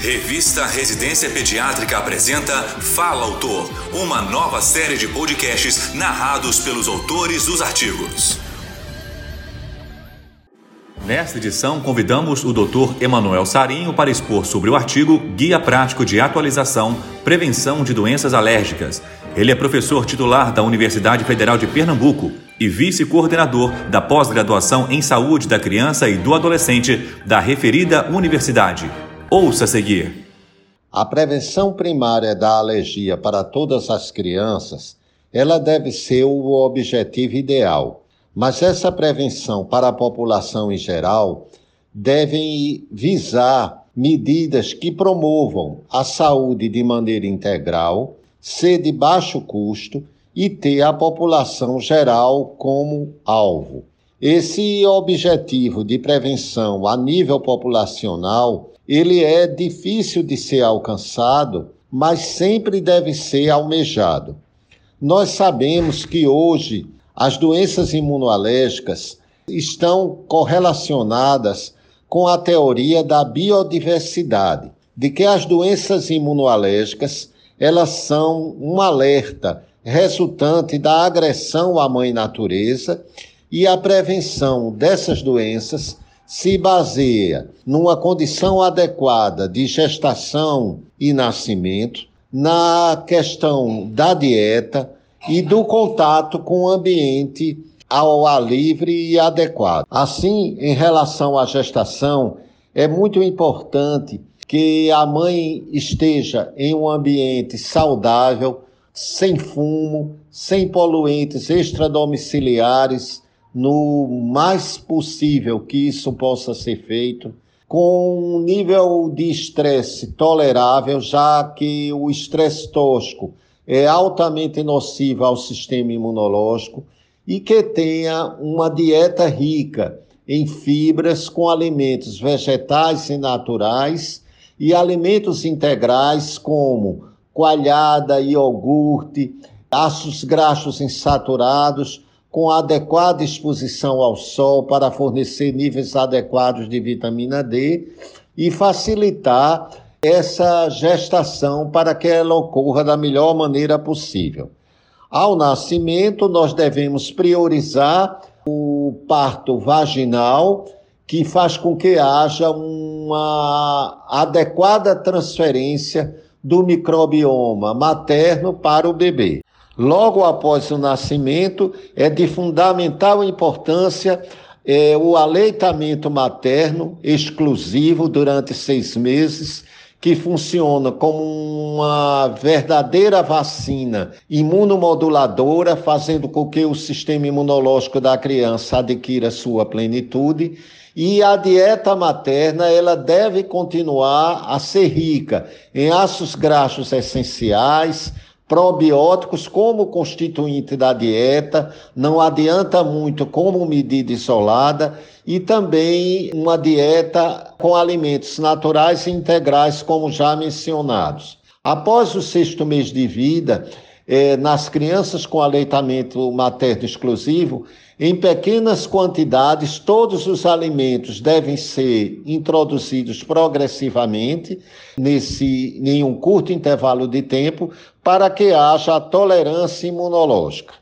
Revista Residência Pediátrica apresenta Fala Autor, uma nova série de podcasts narrados pelos autores dos artigos. Nesta edição, convidamos o Dr. Emanuel Sarinho para expor sobre o artigo Guia Prático de Atualização Prevenção de Doenças Alérgicas. Ele é professor titular da Universidade Federal de Pernambuco e vice-coordenador da pós-graduação em saúde da criança e do adolescente da referida universidade. Ouça a seguir. A prevenção primária da alergia para todas as crianças, ela deve ser o objetivo ideal. Mas essa prevenção para a população em geral deve visar medidas que promovam a saúde de maneira integral, ser de baixo custo e ter a população geral como alvo. Esse objetivo de prevenção a nível populacional ele é difícil de ser alcançado, mas sempre deve ser almejado. Nós sabemos que hoje as doenças imunoalérgicas estão correlacionadas com a teoria da biodiversidade, de que as doenças imunoalérgicas elas são um alerta resultante da agressão à mãe natureza e a prevenção dessas doenças se baseia numa condição adequada de gestação e nascimento, na questão da dieta e do contato com o ambiente ao ar livre e adequado. Assim, em relação à gestação, é muito importante que a mãe esteja em um ambiente saudável, sem fumo, sem poluentes extradomiciliares, no mais possível que isso possa ser feito, com um nível de estresse tolerável, já que o estresse tóxico é altamente nocivo ao sistema imunológico e que tenha uma dieta rica em fibras com alimentos vegetais e naturais e alimentos integrais como coalhada, iogurte, ácidos graxos insaturados, com adequada exposição ao sol para fornecer níveis adequados de vitamina D e facilitar essa gestação para que ela ocorra da melhor maneira possível. Ao nascimento, nós devemos priorizar o parto vaginal, que faz com que haja uma adequada transferência do microbioma materno para o bebê logo após o nascimento, é de fundamental importância é, o aleitamento materno exclusivo durante seis meses, que funciona como uma verdadeira vacina imunomoduladora, fazendo com que o sistema imunológico da criança adquira sua plenitude. E a dieta materna ela deve continuar a ser rica em ácidos graxos essenciais, probióticos como constituinte da dieta, não adianta muito como medida isolada, e também uma dieta com alimentos naturais e integrais, como já mencionados. Após o sexto mês de vida, eh, nas crianças com aleitamento materno exclusivo, em pequenas quantidades, todos os alimentos devem ser introduzidos progressivamente nesse em um curto intervalo de tempo para que haja tolerância imunológica.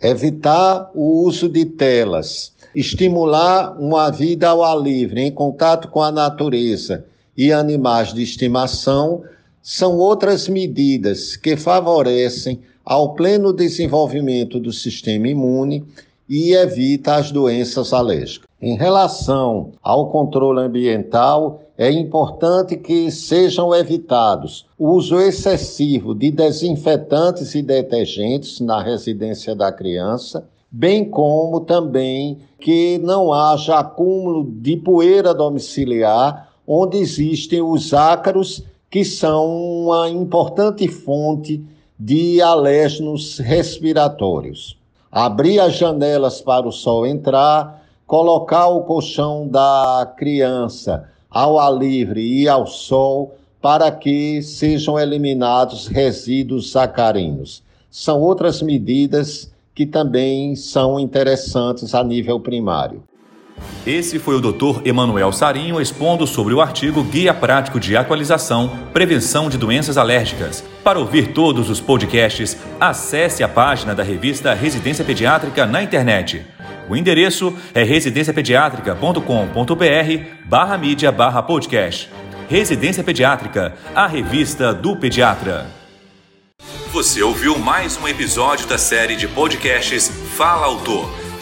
Evitar o uso de telas, estimular uma vida ao ar livre, em contato com a natureza e animais de estimação, são outras medidas que favorecem ao pleno desenvolvimento do sistema imune e evita as doenças alérgicas. Em relação ao controle ambiental, é importante que sejam evitados o uso excessivo de desinfetantes e detergentes na residência da criança, bem como também que não haja acúmulo de poeira domiciliar, onde existem os ácaros, que são uma importante fonte de alérgenos respiratórios abrir as janelas para o sol entrar, colocar o colchão da criança ao ar livre e ao sol para que sejam eliminados resíduos sacarinos. São outras medidas que também são interessantes a nível primário. Esse foi o Dr. Emanuel Sarinho expondo sobre o artigo Guia Prático de Atualização Prevenção de Doenças Alérgicas. Para ouvir todos os podcasts, acesse a página da revista Residência Pediátrica na internet. O endereço é residenciapediatrica.com.br barra mídia barra podcast. Residência Pediátrica, a revista do pediatra. Você ouviu mais um episódio da série de podcasts Fala Autor